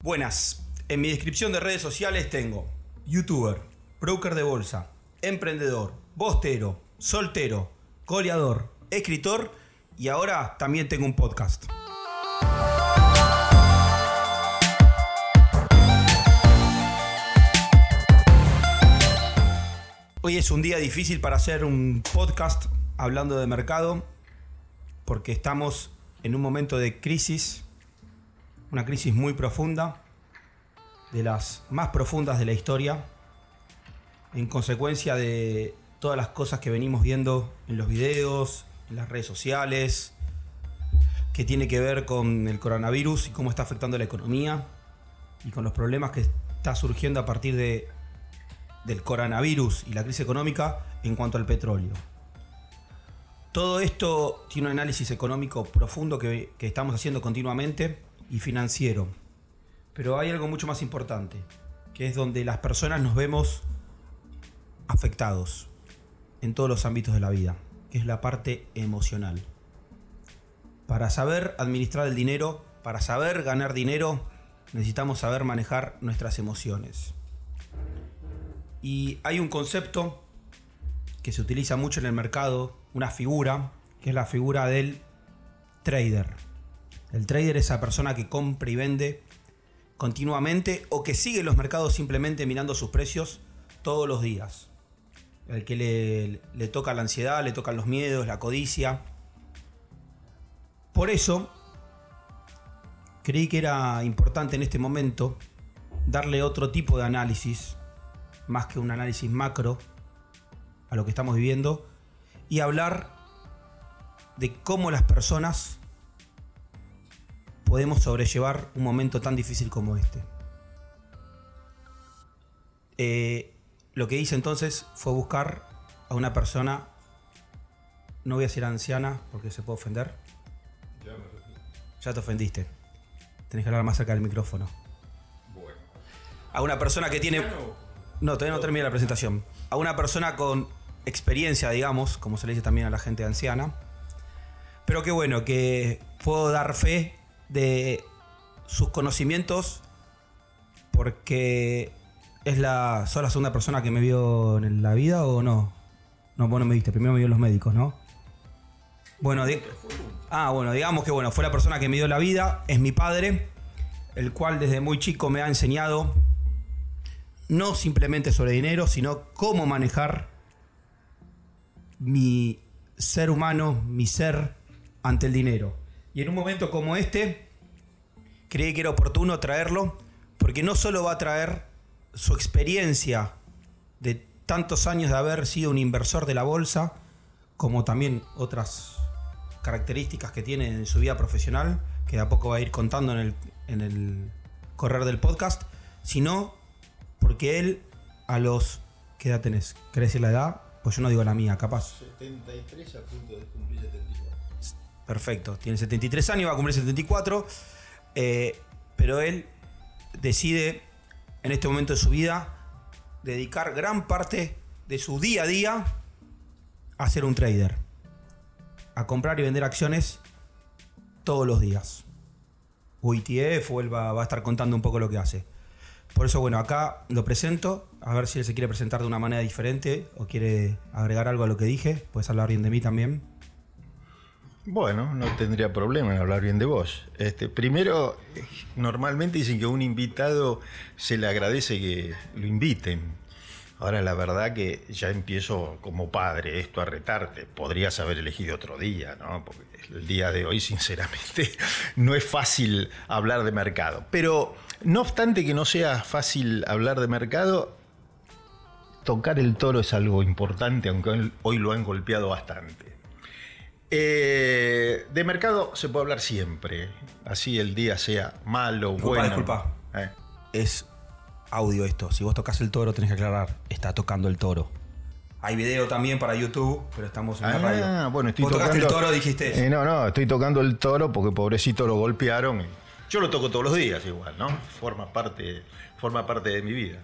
Buenas. En mi descripción de redes sociales tengo youtuber, broker de bolsa, emprendedor, bostero, soltero, goleador, escritor y ahora también tengo un podcast. Hoy es un día difícil para hacer un podcast hablando de mercado porque estamos en un momento de crisis, una crisis muy profunda, de las más profundas de la historia, en consecuencia de todas las cosas que venimos viendo en los videos, en las redes sociales, que tiene que ver con el coronavirus y cómo está afectando la economía y con los problemas que está surgiendo a partir de, del coronavirus y la crisis económica en cuanto al petróleo. Todo esto tiene un análisis económico profundo que, que estamos haciendo continuamente y financiero. Pero hay algo mucho más importante, que es donde las personas nos vemos afectados en todos los ámbitos de la vida, que es la parte emocional. Para saber administrar el dinero, para saber ganar dinero, necesitamos saber manejar nuestras emociones. Y hay un concepto que se utiliza mucho en el mercado, una figura, que es la figura del trader. El trader es esa persona que compra y vende continuamente o que sigue los mercados simplemente mirando sus precios todos los días. El que le, le toca la ansiedad, le tocan los miedos, la codicia. Por eso, creí que era importante en este momento darle otro tipo de análisis, más que un análisis macro, a lo que estamos viviendo, y hablar de cómo las personas podemos sobrellevar un momento tan difícil como este. Eh, lo que hice entonces fue buscar a una persona, no voy a decir anciana porque se puede ofender. Ya me. Ya te ofendiste. Tenés que hablar más cerca del micrófono. Bueno. A una persona que tiene... No, todavía no termina la presentación. A una persona con experiencia, digamos, como se le dice también a la gente anciana. Pero qué bueno, que puedo dar fe de sus conocimientos porque es la, ¿sos la segunda persona que me vio en la vida o no? No, vos no me viste, primero me vio los médicos, ¿no? Bueno, ah, bueno, digamos que bueno, fue la persona que me dio la vida, es mi padre, el cual desde muy chico me ha enseñado no simplemente sobre dinero, sino cómo manejar mi ser humano, mi ser ante el dinero. Y en un momento como este, creí que era oportuno traerlo, porque no solo va a traer su experiencia de tantos años de haber sido un inversor de la bolsa, como también otras características que tiene en su vida profesional, que de a poco va a ir contando en el, en el correr del podcast, sino porque él a los... ¿Qué edad tenés? ¿Querés la edad? Pues yo no digo la mía, capaz. 73 a punto de cumplir 74. Perfecto. Tiene 73 años, va a cumplir 74. eh, pero él decide en este momento de su vida dedicar gran parte de su día a día a ser un trader. A comprar y vender acciones todos los días. O ETF, o él va, va a estar contando un poco lo que hace. Por eso, bueno, acá lo presento. A ver si él se quiere presentar de una manera diferente o quiere agregar algo a lo que dije. Puedes hablar bien de mí también. Bueno, no tendría problema en hablar bien de vos. Este, primero, normalmente dicen que a un invitado se le agradece que lo inviten. Ahora, la verdad que ya empiezo como padre esto a retarte. Podrías haber elegido otro día, ¿no? Porque el día de hoy, sinceramente, no es fácil hablar de mercado. Pero, no obstante que no sea fácil hablar de mercado, tocar el toro es algo importante, aunque hoy lo han golpeado bastante. Eh, de mercado se puede hablar siempre, así el día sea malo, Disculpa, bueno. disculpa. Eh, es audio esto. Si vos tocas el toro, tenés que aclarar. Está tocando el toro. Hay video también para YouTube, pero estamos en la radio. Ah, bueno, estoy vos tocaste tocando. el toro, dijiste eso. Eh, no, no, estoy tocando el toro porque pobrecito lo golpearon. Yo lo toco todos los días igual, ¿no? Forma parte, forma parte de mi vida.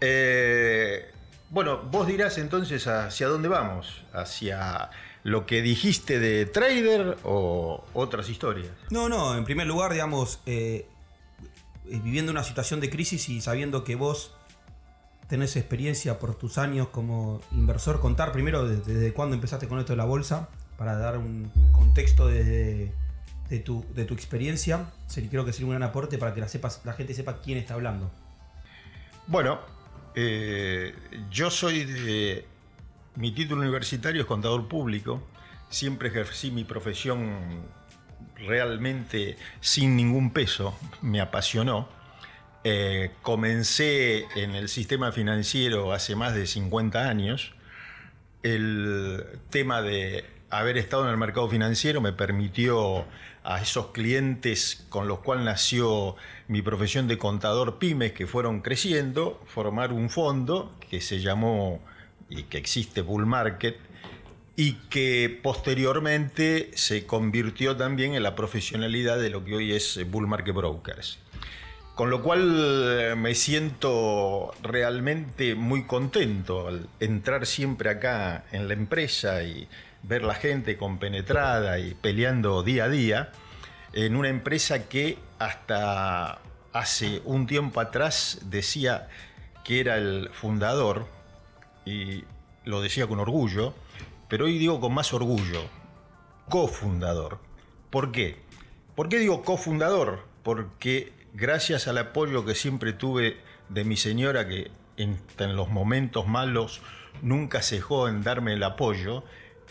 Eh, bueno, vos dirás entonces hacia dónde vamos, hacia lo que dijiste de trader o otras historias. No, no, en primer lugar, digamos, eh, eh, viviendo una situación de crisis y sabiendo que vos tenés experiencia por tus años como inversor, contar primero desde, cuándo empezaste con esto de la bolsa, para dar un contexto de, tu, de tu experiencia. Creo que sería un gran aporte para que la, sepas, la gente sepa quién está hablando. Bueno, eh, yo soy de... Mi título universitario es contador público. Siempre ejercí mi profesión realmente sin ningún peso. Me apasionó. Eh, comencé en el sistema financiero hace más de 50 años. El tema de haber estado en el mercado financiero me permitió a esos clientes con los cuales nació mi profesión de contador pymes que fueron creciendo, formar un fondo que se llamó y que existe Bull Market y que posteriormente se convirtió también en la profesionalidad de lo que hoy es Bull Market Brokers. Con lo cual eh, me siento realmente muy contento al entrar siempre acá en la empresa y ver la gente compenetrada y peleando día a día en una empresa que hasta hace un tiempo atrás decía que era el fundador y lo decía con orgullo, pero hoy digo con más orgullo, cofundador. ¿Por qué? ¿Por qué digo cofundador? Porque gracias al apoyo que siempre tuve de mi señora, que en, los momentos malos nunca cejó en darme el apoyo,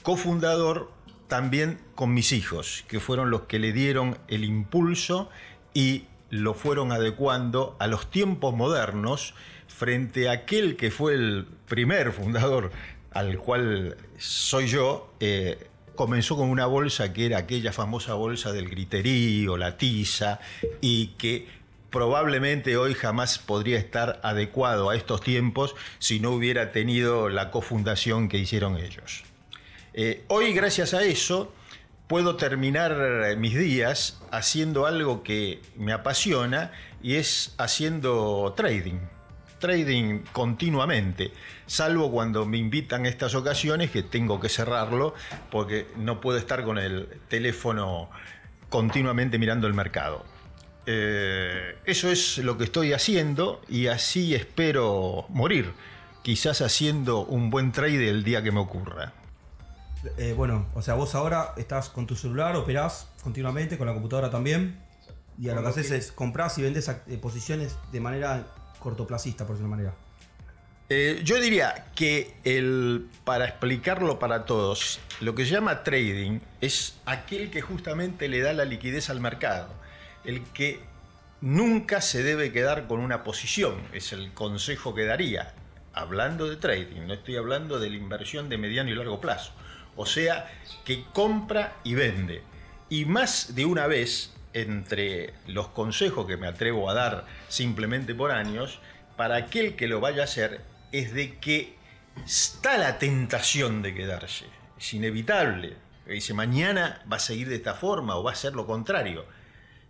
cofundador también con mis hijos, que fueron los que le dieron el impulso y lo fueron adecuando a los tiempos modernos frente a aquel que fue el primer fundador al cual soy yo. Eh, comenzó con una bolsa que era aquella famosa bolsa del griterío, la tiza, y que probablemente hoy jamás podría estar adecuado a estos tiempos si no hubiera tenido la cofundación que hicieron ellos. Eh, hoy, gracias a eso, puedo terminar mis días haciendo algo que me apasiona y es haciendo trading trading continuamente, salvo cuando me invitan estas ocasiones que tengo que cerrarlo porque no puedo estar con el teléfono continuamente mirando el mercado. Eh, eso es lo que estoy haciendo y así espero morir, quizás haciendo un buen trade el día que me ocurra. Eh, bueno, o sea, vos ahora estás con tu celular, operás continuamente, con la computadora también, y a lo que haces es compras y vendes eh, posiciones de manera cortoplacista, por decirlo manera? Eh, yo diría que el, para explicarlo para todos, lo que se llama trading es aquel que justamente le da la liquidez al mercado, el que nunca se debe quedar con una posición, es el consejo que daría, hablando de trading, no estoy hablando de la inversión de mediano y largo plazo, o sea, que compra y vende. Y más de una vez entre los consejos que me atrevo a dar simplemente por años, para aquel que lo vaya a hacer, es de que está la tentación de quedarse. Es inevitable. Dice, mañana va a seguir de esta forma o va a ser lo contrario.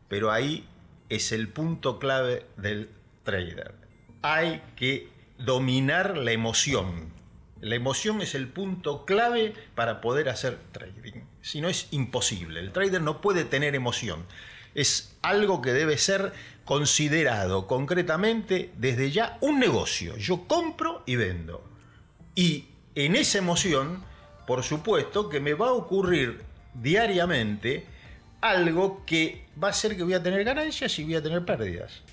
Pero ahí es el punto clave del trader. Hay que dominar la emoción. La emoción es el punto clave para poder hacer trading. Si no es imposible. El trader no puede tener emoción es algo que debe ser considerado concretamente desde ya un negocio. Yo compro y vendo. Y en esa emoción, por supuesto, que me va a ocurrir diariamente algo que va a ser que voy a tener ganancias y voy a tener pérdidas.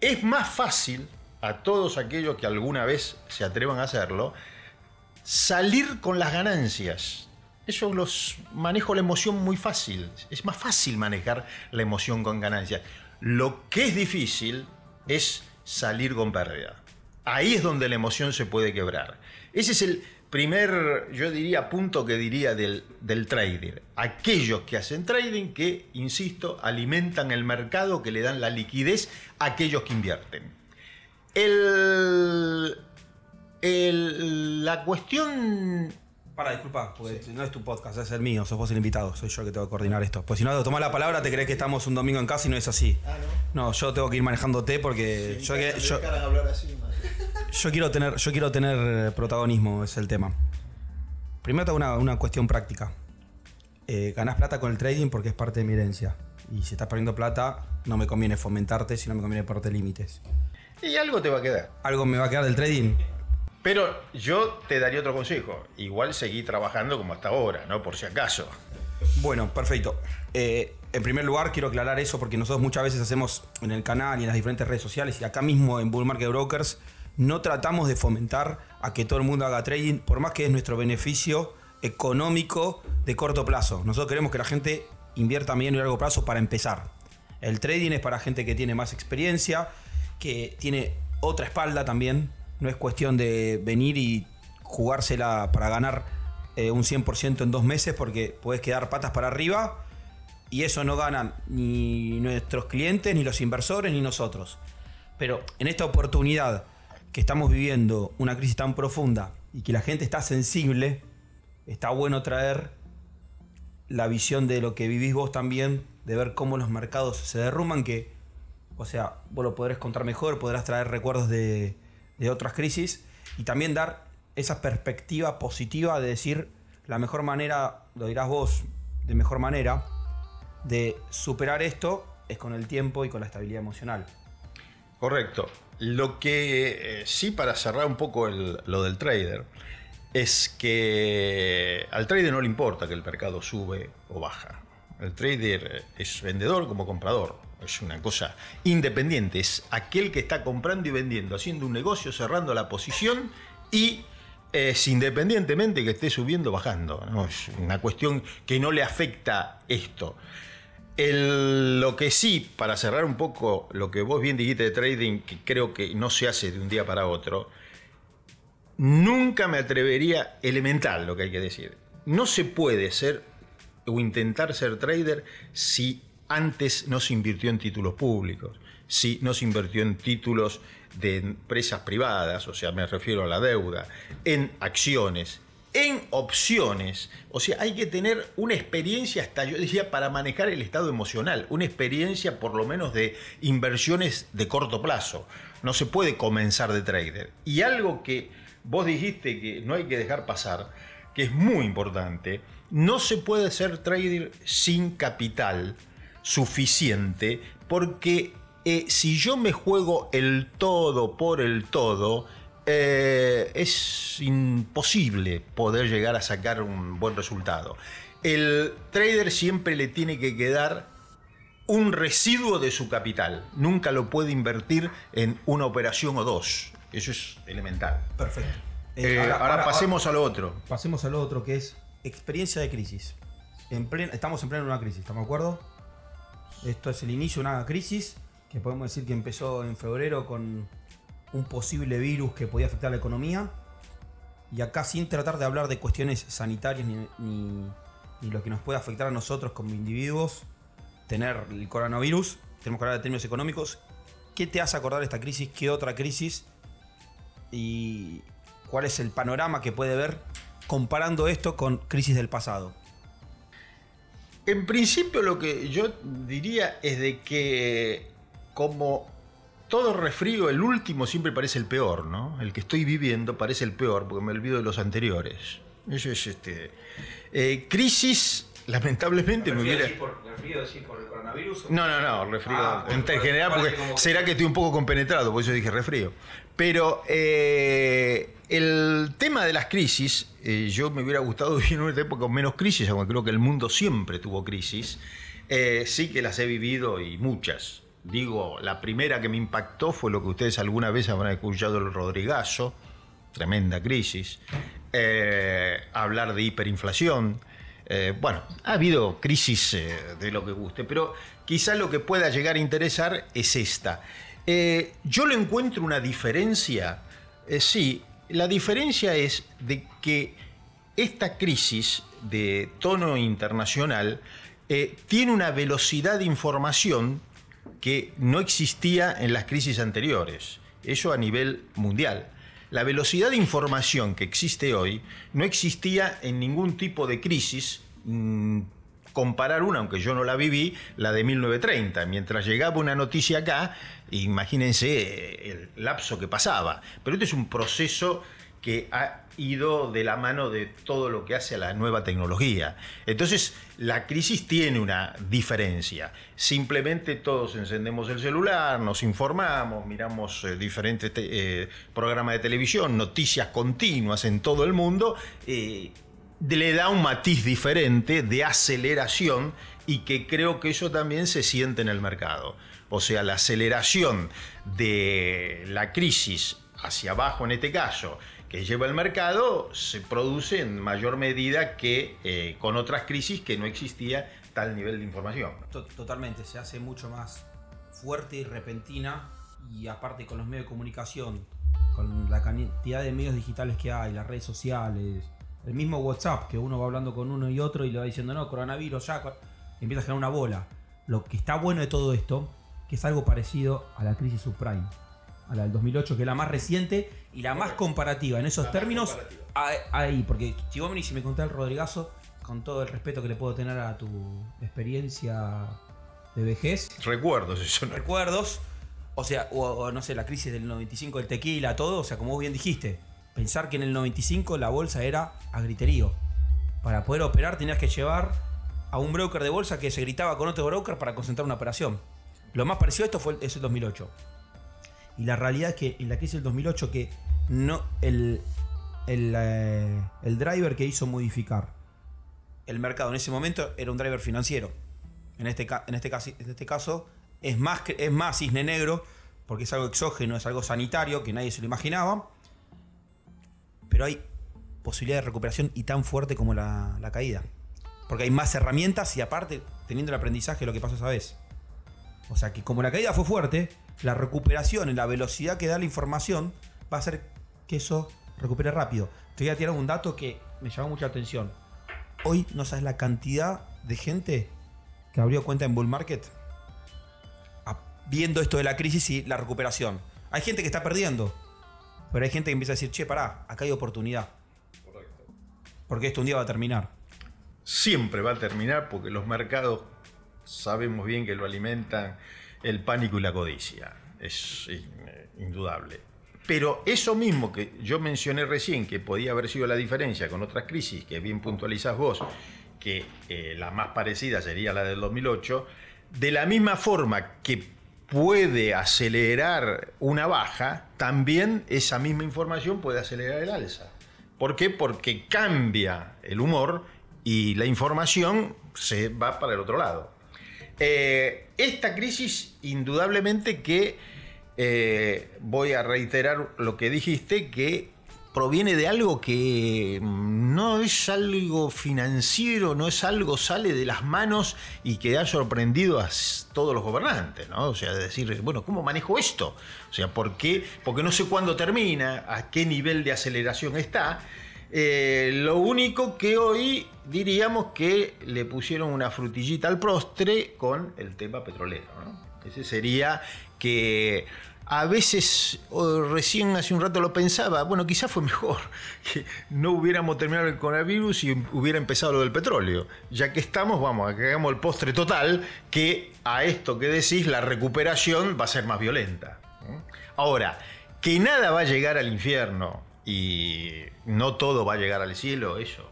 Es más fácil a todos aquellos que alguna vez se atrevan a hacerlo, salir con las ganancias eso los manejo la emoción muy fácil. Es más fácil manejar la emoción con ganancias. Lo que es difícil es salir con pérdida. Ahí es donde la emoción se puede quebrar. Ese es el primer, yo diría, punto que diría del, del trader. Aquellos que hacen trading que, insisto, alimentan el mercado, que le dan la liquidez a aquellos que invierten. El, el, la cuestión para, disculpa, porque no es tu podcast, es el mío, sos vos el invitado, soy yo el que tengo que coordinar esto. Pues si no tomás la palabra, te crees que estamos un domingo en casa y no es así. Ah, no. no. yo tengo que ir manejándote porque yo, yo, quiero tener, yo quiero tener protagonismo, es el tema. Primero tengo una, una cuestión práctica. Eh, ganás plata con el trading porque es parte de mi herencia. Y si estás perdiendo plata, no me conviene fomentarte, sino me conviene ponerte límites. Y algo te va a quedar. ¿Algo me va a quedar del trading? Pero yo te daría otro consejo. Igual seguí trabajando como hasta ahora, ¿no? Por si acaso. Bueno, perfecto. Eh, en primer lugar, quiero aclarar eso porque nosotros muchas veces hacemos en el canal y en las diferentes redes sociales y acá mismo en Bull Market Brokers, no tratamos de fomentar a que todo el mundo haga trading, por más que es nuestro beneficio económico de corto plazo. Nosotros queremos que la gente invierta a y largo plazo para empezar. El trading es para gente que tiene más experiencia, que tiene otra espalda también. No es cuestión de venir y jugársela para ganar eh, un 100% en dos meses porque puedes quedar patas para arriba y eso no ganan ni nuestros clientes, ni los inversores, ni nosotros. Pero en esta oportunidad que estamos viviendo una crisis tan profunda y que la gente está sensible, está bueno traer la visión de lo que vivís vos también, de ver cómo los mercados se derrumban, que, o sea, vos lo podrás contar mejor, podrás traer recuerdos de, de otras crisis y también dar esa perspectiva positiva de decir la mejor manera, lo dirás vos de mejor manera, de superar esto es con el tiempo y con la estabilidad emocional. Correcto. Lo que eh, sí, para cerrar un poco lo del trader, es que al trader no le importa que el mercado sube o baja. El trader es vendedor como comprador. Es una cosa independiente. Es aquel que está comprando y vendiendo, haciendo un negocio, cerrando la posición y es independientemente que esté subiendo o bajando. ¿no? Es una cuestión que no le afecta esto lo que sí, para cerrar un poco lo que vos bien dijiste de trading, que creo que no se hace de un día para otro, nunca me atrevería, elemental lo que hay que decir, no se puede ser o intentar ser trader si antes no se invirtió en títulos públicos, si no se invirtió en títulos de empresas privadas, o sea, me refiero a la deuda, en acciones, en opciones. O sea, hay que tener una experiencia, hasta yo decía, para manejar el estado emocional, una experiencia por lo menos de inversiones de corto plazo. No se puede comenzar de trader. Y algo que vos dijiste que no hay que dejar pasar, que es muy importante, no se puede ser trader sin capital suficiente, porque eh, si yo me juego el todo por el todo, eh, es imposible poder llegar a sacar un buen resultado. El trader siempre le tiene que quedar un residuo de su capital. Nunca lo puede invertir en una operación o dos. Eso es elemental. Perfecto. Eh, ahora, pasemos a lo otro. Pasemos a lo otro que es experiencia de crisis. estamos en plena una crisis, ¿estamos de acuerdo? Esto es el inicio de una crisis que podemos decir que empezó en febrero con un posible virus que podía afectar la economía. Y acá sin tratar de hablar de cuestiones sanitarias ni, lo que nos puede afectar a nosotros como individuos, tener el coronavirus, tenemos que hablar de términos económicos. ¿Qué te hace acordar esta crisis? ¿Qué otra crisis? ¿Y cuál es el panorama que puede ver comparando esto con crisis del pasado? En principio lo que yo diría es de que como todo resfrío, el último siempre parece el peor, ¿no? El que estoy viviendo parece el peor, porque me olvido de los anteriores. Eso es este. Eh, crisis, lamentablemente me hubiera. Por, ¿Resfrío decir por el coronavirus? No, no, no, resfrío ah, en, general, porque será que estoy un poco compenetrado, por eso dije resfrío. Pero eh, el tema de las crisis, eh, yo me hubiera gustado vivir en una época con menos crisis, aunque creo que el mundo siempre tuvo crisis. sí que las he vivido y muchas. Digo, la primera que me impactó fue lo que ustedes alguna vez habrán escuchado el Rodrigazo, tremenda crisis, eh, hablar de hiperinflación. Eh, bueno, ha habido crisis eh, de lo que guste, pero quizá lo que pueda llegar a interesar es esta. Yo le encuentro una diferencia, sí, la diferencia es de que esta crisis de tono internacional tiene una velocidad de información que no existía en las crisis anteriores. Eso a nivel mundial. La velocidad de información que existe hoy no existía en ningún tipo de crisis. Mm, comparar una, aunque yo no la viví, la de 1930. Mientras llegaba una noticia acá, imagínense el lapso que pasaba. Pero este es un proceso que ha ido de la mano de todo lo que hace a la nueva tecnología. Entonces, la crisis tiene una diferencia. Simplemente todos encendemos el celular, nos informamos, miramos eh, diferentes eh, programas de televisión, noticias continuas en todo el mundo, eh, le da un matiz diferente de aceleración y que creo que eso también se siente en el mercado. O sea, la aceleración de la crisis hacia abajo en este caso, que lleva el mercado, se produce en mayor medida que eh, con otras crisis que no existía tal nivel de información. Totalmente, se hace mucho más fuerte y repentina y aparte con los medios de comunicación, con la cantidad de medios digitales que hay, las redes sociales, el mismo WhatsApp, que uno va hablando con uno y otro y le va diciendo, no, coronavirus, ya, empieza a generar una bola. Lo que está bueno de todo esto, que es algo parecido a la crisis subprime a la del 2008, que es la más reciente y la más comparativa en esos términos. Ahí, porque si venís y me contás el Rodrigazo, con todo el respeto que le puedo tener a tu experiencia de vejez. Recuerdos, eso no. Recuerdos. O sea, o, no sé, la crisis del 95 del tequila, todo. O sea, como vos bien dijiste, pensar que en el 95 la bolsa era a griterío. Para poder operar tenías que llevar a un broker de bolsa que se gritaba con otro broker para concentrar una operación. Lo más parecido a esto fue ese 2008. Y la realidad es que en la crisis del 2008 que no el, eh, el, driver que hizo modificar el mercado en ese momento era un driver financiero. En este, en este, caso, en este caso es más, es más cisne negro porque es algo exógeno, es algo sanitario que nadie se lo imaginaba. Pero hay posibilidad de recuperación y tan fuerte como la, la caída. Porque hay más herramientas y aparte teniendo el aprendizaje de lo que pasó esa vez. O sea que como la caída fue fuerte, la recuperación en la velocidad que da la información va a hacer que eso recupere rápido. Te voy a tirar un dato que me llamó mucha atención. Hoy no sabes la cantidad de gente que abrió cuenta en Bull Market viendo esto de la crisis y la recuperación. Hay gente que está perdiendo, pero hay gente que empieza a decir, che, pará, acá hay oportunidad. Correcto. Porque esto un día va a terminar. Siempre va a terminar porque los mercados sabemos bien que lo alimentan el pánico y la codicia. Es indudable. Pero eso mismo que yo mencioné recién, que podía haber sido la diferencia con otras crisis, que bien puntualizás vos, que eh, la más parecida sería la del 2008, de la misma forma que puede acelerar una baja, también esa misma información puede acelerar el alza. ¿Por qué? Porque cambia el humor y la información se va para el otro lado. Eh, esta crisis, indudablemente que, eh, voy a reiterar lo que dijiste, que proviene de algo que no es algo financiero, no es algo sale de las manos y que ha sorprendido a todos los gobernantes, ¿no? O sea, decir, bueno, ¿cómo manejo esto? O sea, ¿por qué? Porque no sé cuándo termina, a qué nivel de aceleración está. Eh, lo único que hoy diríamos que le pusieron una frutillita al prostre con el tema petrolero. Ese sería que a veces, recién hace un rato lo pensaba, bueno, quizás fue mejor que no hubiéramos terminado el coronavirus y hubiera empezado lo del petróleo. Ya que estamos, vamos, a que hagamos el postre total, que a esto que decís, la recuperación va a ser más violenta. Ahora, que nada va a llegar al infierno y no todo va a llegar al cielo, eso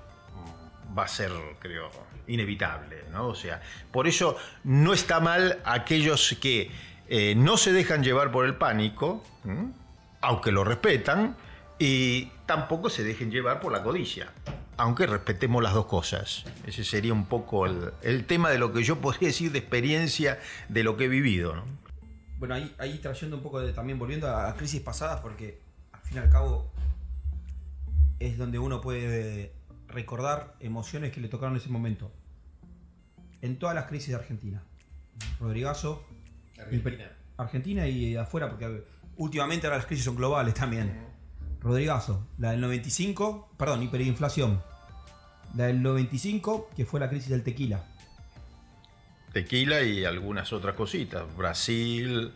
va a ser, creo, inevitable, ¿no? O sea, por eso no está mal aquellos que eh, no se dejan llevar por el pánico, aunque lo respetan, y tampoco se dejen llevar por la codicia, aunque respetemos las dos cosas. Ese sería un poco el, tema de lo que yo podría decir de experiencia de lo que he vivido, ¿no? Bueno, ahí, trayendo un poco también volviendo a crisis pasadas, porque al fin y al cabo es donde uno puede recordar emociones que le tocaron en ese momento. En todas las crisis de Argentina. Rodrigazo. Argentina. Argentina y afuera, porque últimamente ahora las crisis son globales también. Rodrigazo, la del 95, perdón, hiperinflación. La del 95, que fue la crisis del tequila. Tequila y algunas otras cositas. Brasil,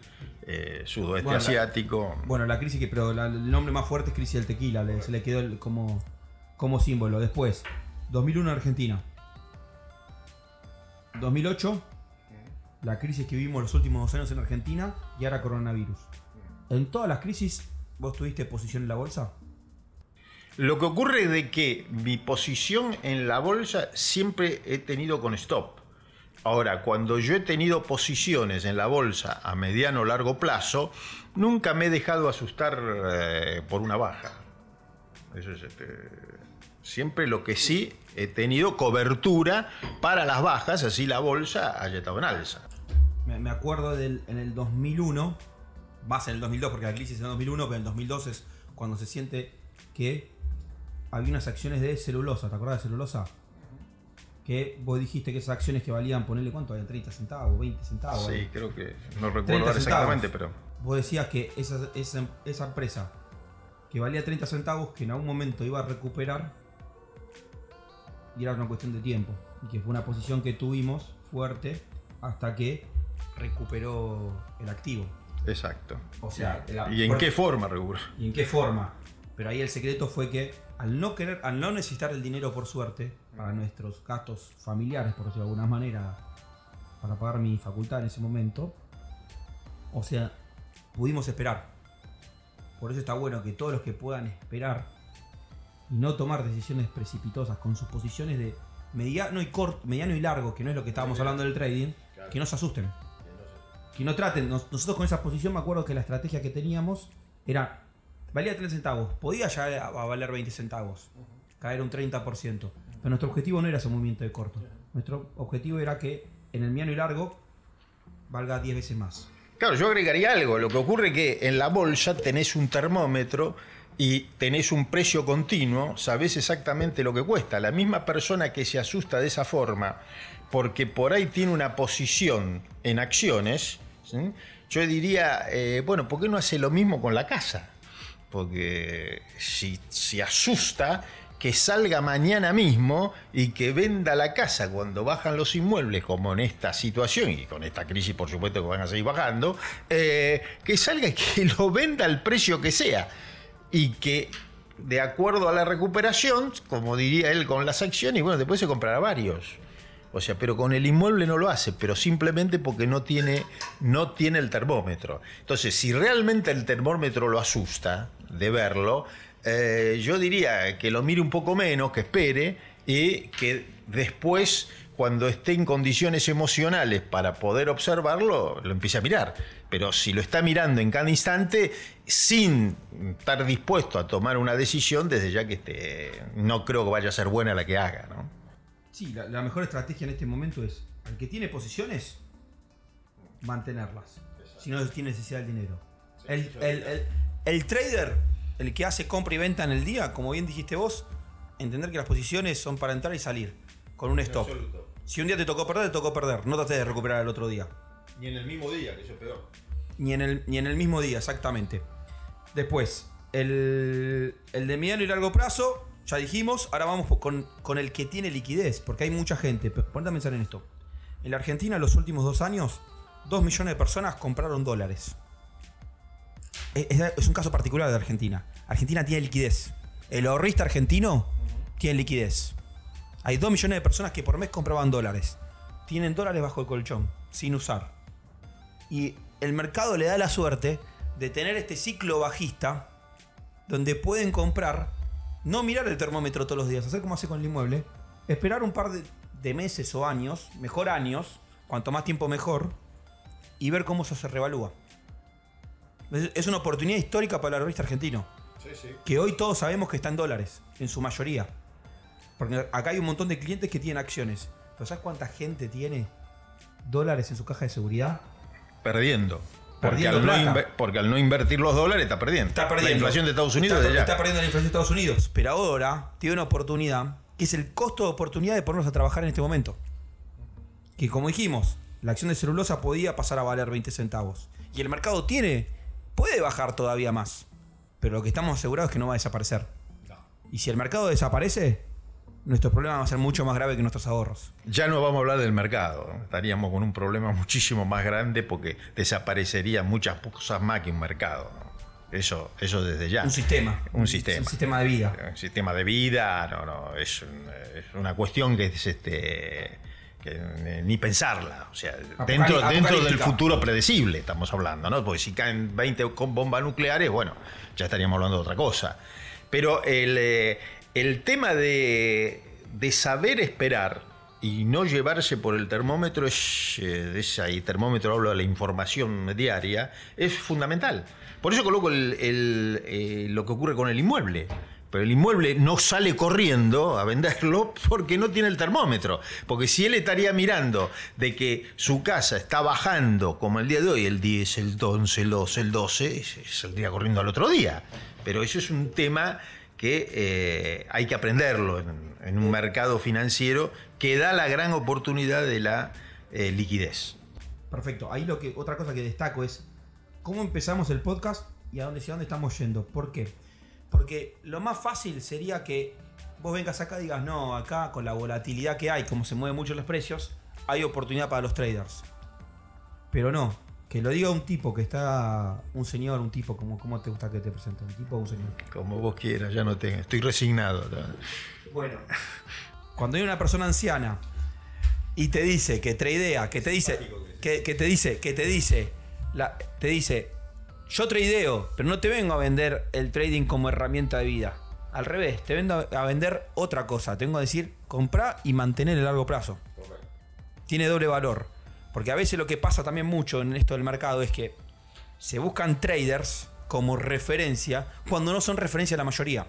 eh, sudoeste asiático. bueno, la crisis que, pero el nombre más fuerte es crisis del tequila, se le quedó como, como símbolo. Después, 2001 Argentina. 2008, la crisis que vivimos los últimos dos años en Argentina y ahora coronavirus. En todas las crisis, ¿vos tuviste posición en la bolsa? Lo que ocurre es de que mi posición en la bolsa siempre he tenido con stop. Ahora, cuando yo he tenido posiciones en la bolsa a mediano o largo plazo, nunca me he dejado asustar eh, por una baja. Eso es este, siempre lo que sí he tenido cobertura para las bajas, así la bolsa haya estado en alza. Me, acuerdo del, en el 2001, más en el 2002, porque la crisis en el 2001, pero en el 2002 es cuando se siente que había unas acciones de celulosa, ¿te acuerdas de celulosa? Que vos dijiste que esas acciones que valían, ponerle cuánto, habían 30 centavos, 20 centavos. Sí, creo que no 30 recuerdo exactamente, pero. Vos decías que esa, esa, esa empresa que valía 30 centavos, que en algún momento iba a recuperar, y era una cuestión de tiempo. Y que fue una posición que tuvimos fuerte hasta que recuperó el activo. exacto. O sea, la- ¿Y en qué forma recuperó? ¿Y en qué forma? Pero ahí el secreto fue que al no querer, al no necesitar el dinero por suerte, para nuestros gastos familiares, por decirlo de alguna manera, para pagar mi facultad en ese momento, o sea, pudimos esperar. Por eso está bueno que todos los que puedan esperar y no tomar decisiones precipitosas con sus posiciones de mediano y corto, mediano y largo, que no es lo que estábamos hablando del trading, que no se asusten. Que no traten. Nos- Nosotros con esa posición me acuerdo que la estrategia que teníamos era. Valía 3 centavos. Podía llegar a valer 20 centavos. Caer un 30%. Pero nuestro objetivo no era ese movimiento de corto. Nuestro objetivo era que en el mediano y largo valga 10 veces más. Claro, yo agregaría algo. Lo que ocurre es que en la bolsa tenés un termómetro y tenés un precio continuo, sabés exactamente lo que cuesta. La misma persona que se asusta de esa forma, porque por ahí tiene una posición en acciones, yo diría, eh, bueno, ¿por qué no hace lo mismo con la casa? Porque si se asusta, que salga mañana mismo y que venda la casa cuando bajan los inmuebles, como en esta situación y con esta crisis, por supuesto, que van a seguir bajando, eh, que salga y que lo venda al precio que sea. Y que, de acuerdo a la recuperación, como diría él con las acciones, bueno, después se comprará varios. O sea, pero con el inmueble no lo hace, pero simplemente porque no tiene, no tiene el termómetro. Entonces, si realmente el termómetro lo asusta de verlo, eh, yo diría que lo mire un poco menos, que espere y que después, cuando esté en condiciones emocionales para poder observarlo, lo empiece a mirar. Pero si lo está mirando en cada instante, sin estar dispuesto a tomar una decisión, desde ya que este, no creo que vaya a ser buena la que haga, ¿no? Sí, la, la mejor estrategia en este momento es, al que tiene posiciones, mantenerlas. Si no tiene necesidad del dinero. El, el- el- el trader, el que hace compra y venta en el día, como bien dijiste vos, entender que las posiciones son para entrar y salir, con un stop. Si un día te tocó perder, te tocó perder. No trates de recuperar el otro día. Ni en el mismo día, que eso es peor. Ni en el, ni en el mismo día, exactamente. Después, el, el de mediano y largo plazo, ya dijimos. Ahora vamos con, con el que tiene liquidez, porque hay mucha gente. Ponte a pensar en esto. En la Argentina, en los últimos dos años, dos millones de personas compraron dólares. Es, un caso particular de Argentina. Argentina tiene liquidez. El ahorrista argentino tiene liquidez. Hay dos millones de personas que por mes compraban dólares. Tienen dólares bajo el colchón, sin usar. Y el mercado le da la suerte de tener este ciclo bajista donde pueden comprar, no mirar el termómetro todos los días, hacer como hace con el inmueble, esperar un par de, de meses o años, mejor años, cuanto más tiempo mejor, y ver cómo eso se revalúa. Es, una oportunidad histórica para el ahorrista argentino, Sí, sí. que hoy todos sabemos que está en dólares, en su mayoría. Porque acá hay un montón de clientes que tienen acciones. ¿Pero sabes cuánta gente tiene dólares en su caja de seguridad? Perdiendo. Porque, al no plata. inver- porque al no invertir los dólares está perdiendo. Está perdiendo. La inflación de Estados Unidos está, de está perdiendo la inflación de Estados Unidos. Pero ahora tiene una oportunidad, que es el costo de oportunidad de ponernos a trabajar en este momento. Que como dijimos, la acción de celulosa podía pasar a valer 20 centavos. Y el mercado tiene, puede bajar todavía más. Pero lo que estamos asegurados es que no va a desaparecer. Y si el mercado desaparece, nuestro problema va a ser mucho más grave que nuestros ahorros. Ya no vamos a hablar del mercado. Estaríamos con un problema muchísimo más grande porque desaparecerían muchas cosas más que un mercado. Eso, eso desde ya. Un sistema. Un sistema. Un sistema de vida. Un sistema de vida, no, no, es, un- es una cuestión que es este que eh, ni pensarla, o sea, dentro, dentro del futuro predecible estamos hablando, ¿no? Porque si caen 20 con bombas nucleares, bueno, ya estaríamos hablando de otra cosa. Pero el, eh, el tema de, de saber esperar y no llevarse por el termómetro, es, eh, de ese ahí, termómetro hablo de la información diaria, es fundamental. Por eso coloco el- el, eh, lo que ocurre con el inmueble. Pero el inmueble no sale corriendo a venderlo porque no tiene el termómetro. Porque si él estaría mirando de que su casa está bajando como el día de hoy, el 10, el 11, el 12, el 12, saldría corriendo al otro día. Pero eso es un tema que eh, hay que aprenderlo en, un mercado financiero que da la gran oportunidad de la eh, liquidez. Perfecto. Ahí lo que otra cosa que destaco es cómo empezamos el podcast y a dónde, hacia dónde estamos yendo. ¿Por qué? Porque lo más fácil sería que vos vengas acá y digas, no, acá con la volatilidad que hay, como se mueven mucho los precios, hay oportunidad para los traders. Pero no, que lo diga un tipo que está, un señor, un tipo, como ¿cómo te gusta que te presente? ¿Un tipo o un señor? Como vos quieras, ya no tengo. Estoy resignado. ¿no? Bueno. Cuando hay una persona anciana y te dice que tradea, que te dice, que, que te dice, que te dice, la- te dice, yo tradeo, pero no te vengo a vender el trading como herramienta de vida. Al revés, te vengo a vender otra cosa. Te vengo a decir, comprar y mantener el largo plazo. Tiene doble valor. Porque a veces lo que pasa también mucho en esto del mercado es que se buscan traders como referencia cuando no son referencia la mayoría.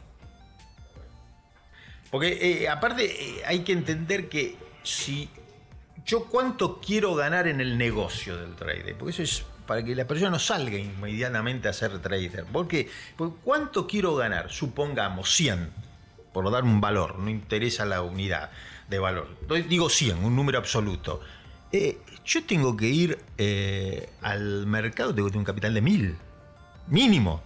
Porque eh, aparte eh, hay que entender que si yo cuánto quiero ganar en el negocio del trader, porque eso es para que la persona no salga inmediatamente a ser trader. Porque, porque cuánto quiero ganar, supongamos 100, por dar un valor, no interesa la unidad de valor. Digo 100, un número absoluto. Eh, yo tengo que ir eh, al mercado, tengo que tener un capital de 1000 mínimo,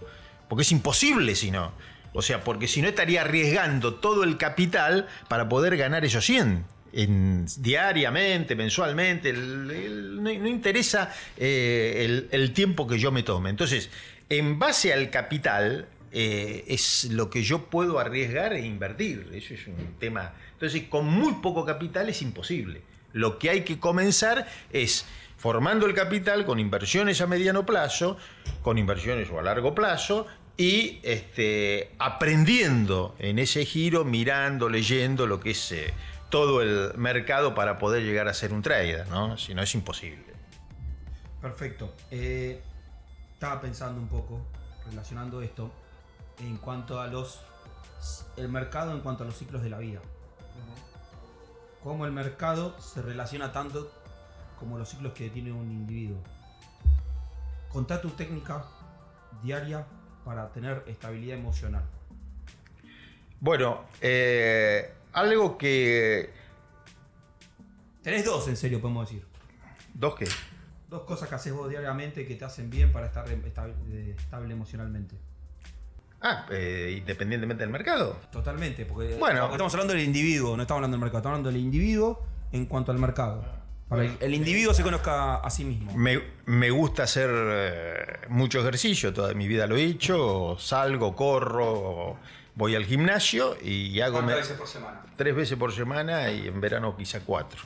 porque es imposible si no. O sea, porque si no estaría arriesgando todo el capital para poder ganar esos 100. En, diariamente, mensualmente, no, interesa eh, el, el tiempo que yo me tome. Entonces, en base al capital, eh, es lo que yo puedo arriesgar e invertir. Eso es un tema. Entonces, con muy poco capital es imposible. Lo que hay que comenzar es formando el capital con inversiones a mediano plazo, con inversiones o a largo plazo, y este, aprendiendo en ese giro, mirando, leyendo lo que es eh, todo el mercado para poder llegar a ser un trader, ¿no? Si no es imposible. Perfecto. Eh, estaba pensando un poco, relacionando esto, en cuanto a los. el mercado en cuanto a los ciclos de la vida. Cómo el mercado se relaciona tanto como los ciclos que tiene un individuo. Contá tu técnica diaria para tener estabilidad emocional. Bueno, eh, algo que... Tenés dos, en serio, podemos decir. ¿Dos qué? Dos cosas que haces vos diariamente que te hacen bien para estar estable, estable emocionalmente. Ah, eh, independientemente del mercado. Totalmente, porque, Bueno. estamos hablando del individuo, no estamos hablando del mercado, estamos hablando del individuo en cuanto al mercado. Para que el individuo se conozca a sí mismo. Me, me gusta hacer eh, mucho ejercicio, toda mi vida lo he hecho, salgo, corro, voy al gimnasio y hago... me- por semana? tres veces por semana y en verano quizá cuatro.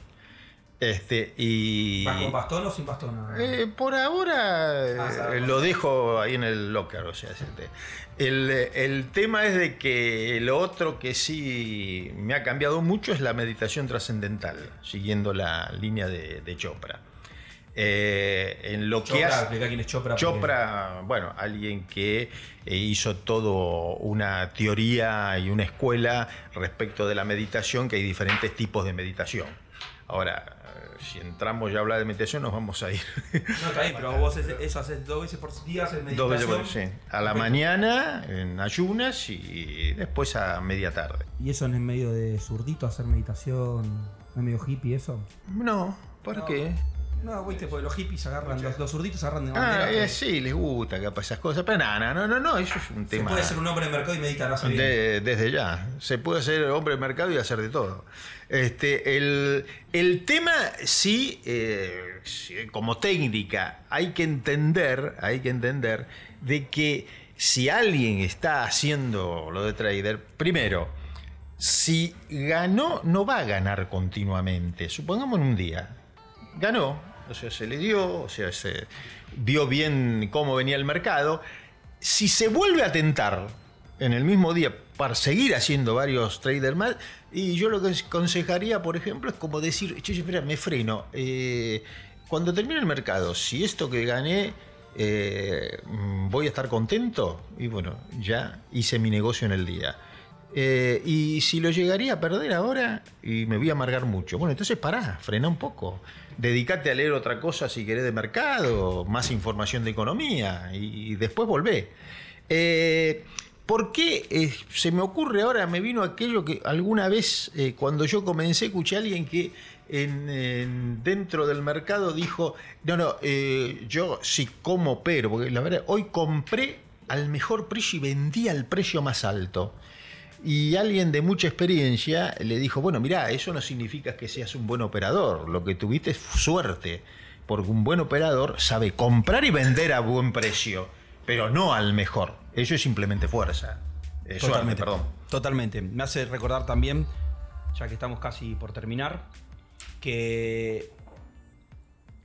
Este, y... ¿Vas con bastón o sin bastón? Eh, por ahora eh, Ah, sabe. lo dejo ahí en el locker, o sea, este, el, el tema es de que lo otro que sí me ha cambiado mucho es la meditación trascendental, siguiendo la línea de, de Chopra. Eh, en lo que Chopra, hace... explica quién es Chopra. bueno, alguien que eh, hizo todo una teoría y una escuela respecto de la meditación, que hay diferentes tipos de meditación. Ahora, eh, si entramos ya a hablar de meditación, nos vamos a ir No, está bien, pero vos haces- eso haces dos veces por día, haces meditación. dos veces por sí. A la Perfecto. mañana, en ayunas, y después a media tarde. ¿Y eso en el medio de zurdito, hacer meditación? ¿No es medio hippie eso? No, ¿por No. qué? No, viste, porque los hippies agarran, los, los zurditos agarran de Ah, bandera. eh, sí, les gusta capaz esas cosas, pero no, no, no, no, eso es un Se tema... puede ser un hombre de mercado y meditar, bien. De- desde ya. Se puede ser hombre de mercado y hacer de todo. Este, el, el tema sí, eh, sí, como técnica, hay que entender, hay que entender de que si alguien está haciendo lo de trader, primero, si ganó, no va a ganar continuamente. Supongamos en un día. Ganó, o sea, se le dio, o sea, se vio bien cómo venía el mercado. Si se vuelve a tentar, en el mismo día para seguir haciendo varios traders más. Y yo lo que aconsejaría, por ejemplo, es como decir, che, espera, me freno. Eh, cuando termine el mercado, si esto que gané eh, voy a estar contento, y bueno, ya hice mi negocio en el día. Eh, y si lo llegaría a perder ahora, y me voy a amargar mucho. Bueno, entonces pará, frena un poco. Dedicate a leer otra cosa si querés de mercado, más información de economía, y, después volvé. Eh, ¿Por qué eh, se me ocurre ahora? Me vino aquello que alguna vez, cuando yo comencé, escuché a alguien que en, dentro del mercado dijo, no, no, yo sí como, pero, porque la verdad, hoy compré al mejor precio y vendí al precio más alto. Y alguien de mucha experiencia le dijo, bueno, mira, eso no significa que seas un buen operador, lo que tuviste es suerte, porque un buen operador sabe comprar y vender a buen precio, pero no al mejor. Eso es simplemente fuerza. Totalmente, perdón. Totalmente. Me hace recordar también, ya que estamos casi por terminar, que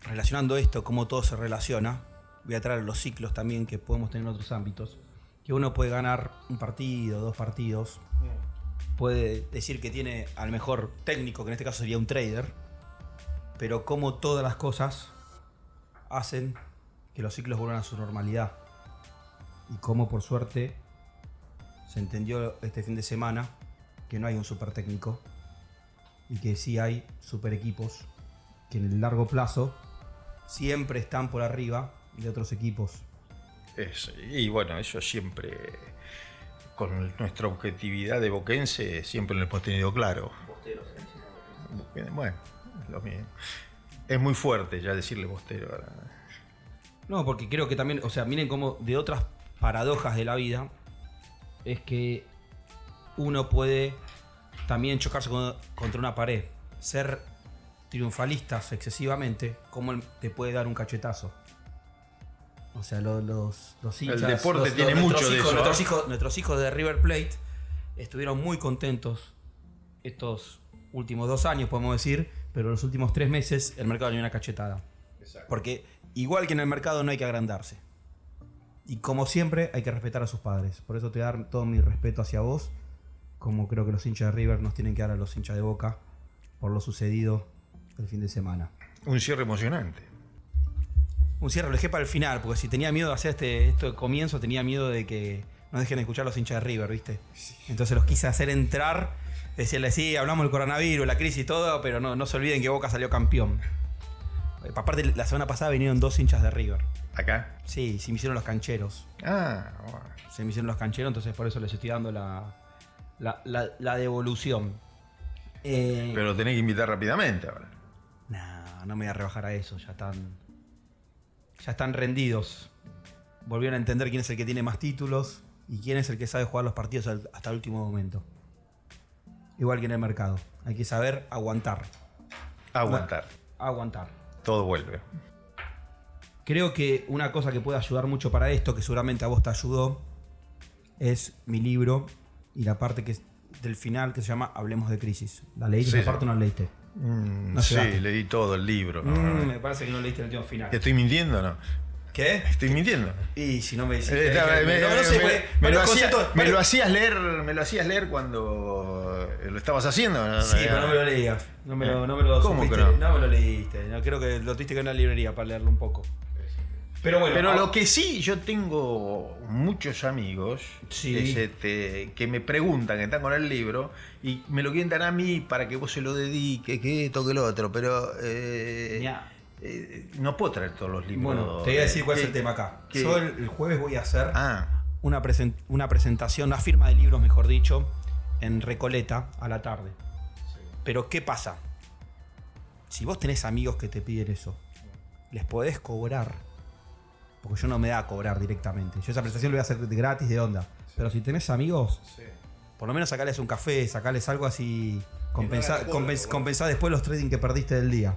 relacionando esto, cómo todo se relaciona, voy a traer los ciclos también que podemos tener en otros ámbitos que uno puede ganar un partido, dos partidos, puede decir que tiene al mejor técnico, que en este caso sería un trader, pero como todas las cosas hacen que los ciclos vuelvan a su normalidad. Y como por suerte se entendió este fin de semana que no hay un super técnico y que sí hay super equipos que en el largo plazo siempre están por arriba de otros equipos y bueno, eso siempre, con nuestra objetividad de boquense, siempre lo hemos tenido claro. Bueno, lo mismo. Es muy fuerte ya decirle bostero. No, porque creo que también, o sea, miren cómo de otras paradojas de la vida es que uno puede también chocarse contra una pared, ser triunfalistas excesivamente, como te puede dar un cachetazo. O sea, los, los, hinchas. El deporte tiene mucho de eso. Nuestros, hijos, nuestros hijos de River Plate estuvieron muy contentos estos últimos dos años, podemos decir, pero los últimos tres meses el mercado dio una cachetada. Porque igual que en el mercado no hay que agrandarse. Y como siempre hay que respetar a sus padres. Por eso te dar todo mi respeto hacia vos, como creo que los hinchas de River nos tienen que dar a los hinchas de Boca por lo sucedido el fin de semana. Un cierre emocionante un cierre, lo dejé para el final, porque si tenía miedo de hacer este, esto de comienzo, tenía miedo de que no dejen de escuchar los hinchas de River, ¿viste? Entonces los quise hacer entrar, decirles, sí, hablamos del coronavirus, la crisis y todo, pero no, no se olviden que Boca salió campeón. Aparte, la semana pasada vinieron dos hinchas de River. ¿Acá? Sí, se me hicieron los cancheros. Ah, Se me hicieron los cancheros, entonces por eso les estoy dando la, la, devolución. Eh, pero tenés que invitar rápidamente ahora. No, no me voy a rebajar a eso, ya están ya están rendidos. Volvieron a entender quién es el que tiene más títulos y quién es el que sabe jugar los partidos hasta el último momento. Igual que en el mercado. Hay que saber aguantar. Aguantar. Aguantar. Todo vuelve. Creo que una cosa que puede ayudar mucho para esto, que seguramente a vos te ayudó, es mi libro y la parte que es del final que se llama Hablemos de crisis. ¿La leíste sí, esa parte o no la leíste? Mm, sí, leí todo el libro. Mm, me parece que no leíste el último final. ¿Estoy mintiendo o no? ¿Qué? Estoy mintiendo. Y si no me dices. me, lo, hacías leer, me lo hacías leer cuando lo estabas haciendo. sí, pero no me lo leías. No me lo, no me lo ¿Cómo que no? no? me lo leíste. creo que lo tuviste que en la librería para leerlo un poco. Pero bueno. Pero lo que sí, yo tengo muchos amigos este, que me preguntan, que están con el libro, y me lo quieren dar a mí para que vos se lo dediques, que esto, que lo otro, pero. Eh, eh, no puedo traer todos los libros. Bueno, te voy a decir cuál es el tema acá. Yo el, jueves voy a hacer ah. una, una presentación, una firma de libros, mejor dicho, en Recoleta a la tarde. Pero, ¿qué pasa? Si vos tenés amigos que te piden eso, les podés cobrar porque yo no me da a cobrar directamente. Yo esa prestación lo voy a hacer gratis de onda. Pero si tenés amigos, por lo menos sacales un café, sacales algo así. Compensar después los trading que perdiste del día.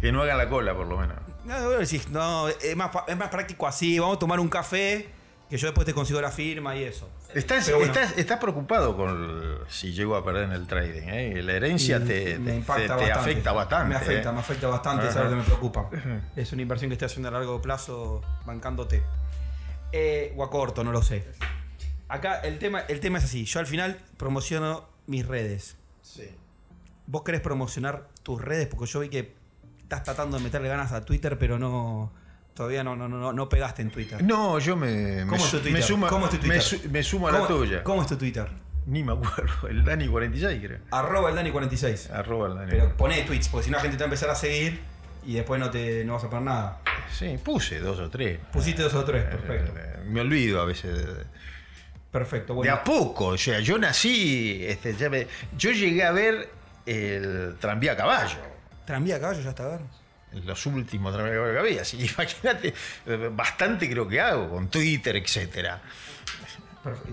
Que no hagan la cola, por lo menos. No, es, más, es más práctico así. Vamos a tomar un café que yo después te consigo la firma y eso. Estás, preocupado con si llego a perder en el trading. ¿eh? La herencia te, afecta bastante. Me afecta, ¿eh? me afecta bastante, es algo que me preocupa. Es una inversión que estoy haciendo a largo plazo bancándote. Eh, o a corto, no lo sé. acá el tema, el tema es así. Yo al final promociono mis redes. Sí. ¿Vos querés promocionar tus redes? Porque yo vi que estás tratando de meterle ganas a Twitter, pero no. Todavía no, no, no, no pegaste en Twitter. No, yo me, me, ¿Cómo es tu su- Twitter? me sumo, ¿Cómo es tu me Twitter? su- me sumo a la ¿Cómo- tuya. ¿Cómo es tu Twitter? Ni me acuerdo. El Dani46, creo. Arroba el Dani46. Arroba el Dani. Pero poné tweets, porque si no la gente te va a empezar a seguir y después no te no vas a poner nada. Sí, puse dos o tres. Pusiste dos o tres, perfecto. Eh, Me olvido a veces. de- Perfecto, De bueno. a poco, o sea, yo nací, este, ya me- yo llegué a ver el tranvía a caballo, Tranvía a caballo, ya está a ver. Los últimos que había, así que imagínate, eh, bastante creo que hago, con Twitter, etcétera.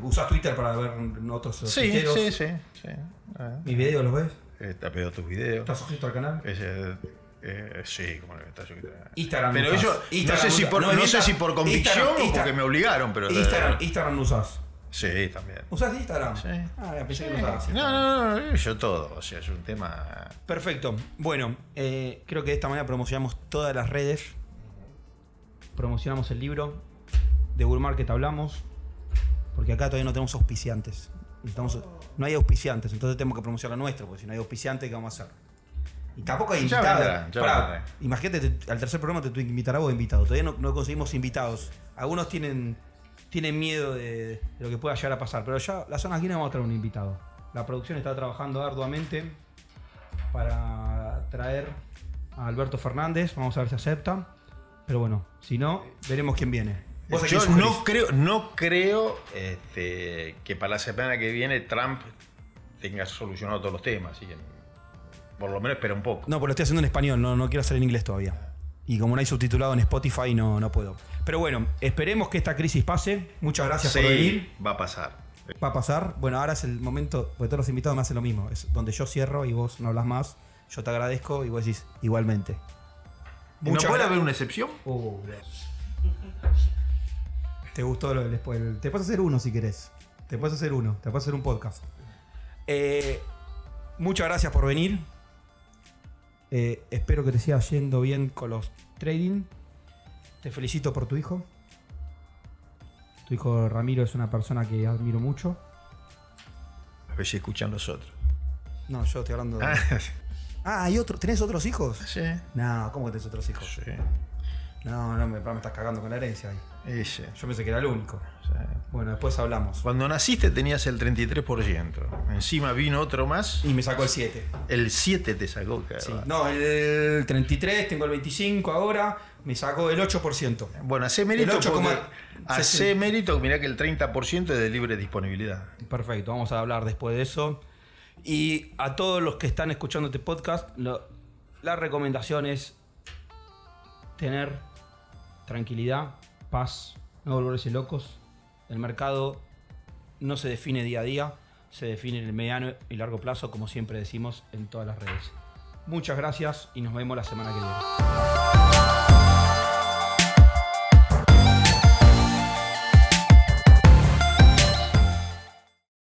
¿Usás Twitter para ver otros Sí, sí, sí, sí. Ah, ¿Mis videos los ves? eh, te pego tus videos. ¿Estás suscrito al canal? Ese, eh, sí, como que está suscrito. Instagram Pero usás. ellos, Instagram no sé si por, No, no sé si por convicción Instagram- o porque Instagram- me obligaron, pero Instagram, Instagram no usás. Sí, también. ¿Usás Instagram? Sí. Ah, pensé que Sí. no usabas. No, no, no, yo todo, o sea, es un tema Perfecto. Bueno, eh, creo que de esta manera promocionamos todas las redes. Promocionamos el libro. De Bull Market hablamos. Porque acá todavía no tenemos auspiciantes. No hay auspiciantes, entonces tenemos que promocionar lo nuestro, porque si no hay auspiciante, ¿qué vamos a hacer? Y tampoco hay invitados. imagínate, te- al tercer programa te tuve que invitar a vos invitado. Todavía no, no conseguimos invitados. Algunos tienen, tienen miedo de, de lo que pueda llegar a pasar, pero ya la zona aquí no vamos a traer un invitado. La producción está trabajando arduamente para traer a Alberto Fernández. Vamos a ver si acepta. Pero bueno, si no, veremos quién viene. ¿Vos a quién Yo no creo, no creo este, que para la semana que viene Trump tenga solucionado todos los temas. Así que por lo menos espera un poco. No, pero lo estoy haciendo en español, no, no quiero hacer en inglés todavía. Y como no hay subtitulado en Spotify, no, no puedo. Pero bueno, esperemos que esta crisis pase. Muchas gracias por venir. sí, va a pasar. Va a pasar. Bueno, ahora es el momento, porque todos los invitados me hacen lo mismo. Es donde yo cierro y vos no hablas más. Yo te agradezco y vos decís igualmente. ¿No puede haber una excepción? Uh. ¿Te gustó lo del después? Te puedes hacer uno si querés. Te puedes hacer uno. Te puedes hacer un podcast. Eh, muchas gracias por venir. Eh, espero que te siga yendo bien con los trading. Te felicito por tu hijo. Tu hijo Ramiro es una persona que admiro mucho. A ver si escuchan los otros. No, yo estoy hablando de. Ah, Ah, ¿hay otro? ¿tenés otros hijos? sí, No, ¿cómo que tenés otros hijos? sí. No, no, me, me estás cagando con la herencia ahí. Ese, Yo pensé que era el único. sí. Bueno, después hablamos. Cuando naciste tenías el 33%. Encima vino otro más. Y me sacó el 7. El 7 te sacó, cara. Sí. No, el 33, tengo el 25 ahora, me sacó el 8%. Bueno, hace mérito El 8,60. porque hace mérito, mirá que el 30% es de libre disponibilidad. Perfecto, vamos a hablar después de eso. Y a todos los que están escuchando este podcast, lo- la recomendación es tener tranquilidad, paz, no volverse locos. El mercado no se define día a día, se define en el mediano y largo plazo, como siempre decimos en todas las redes. Muchas gracias y nos vemos la semana que viene.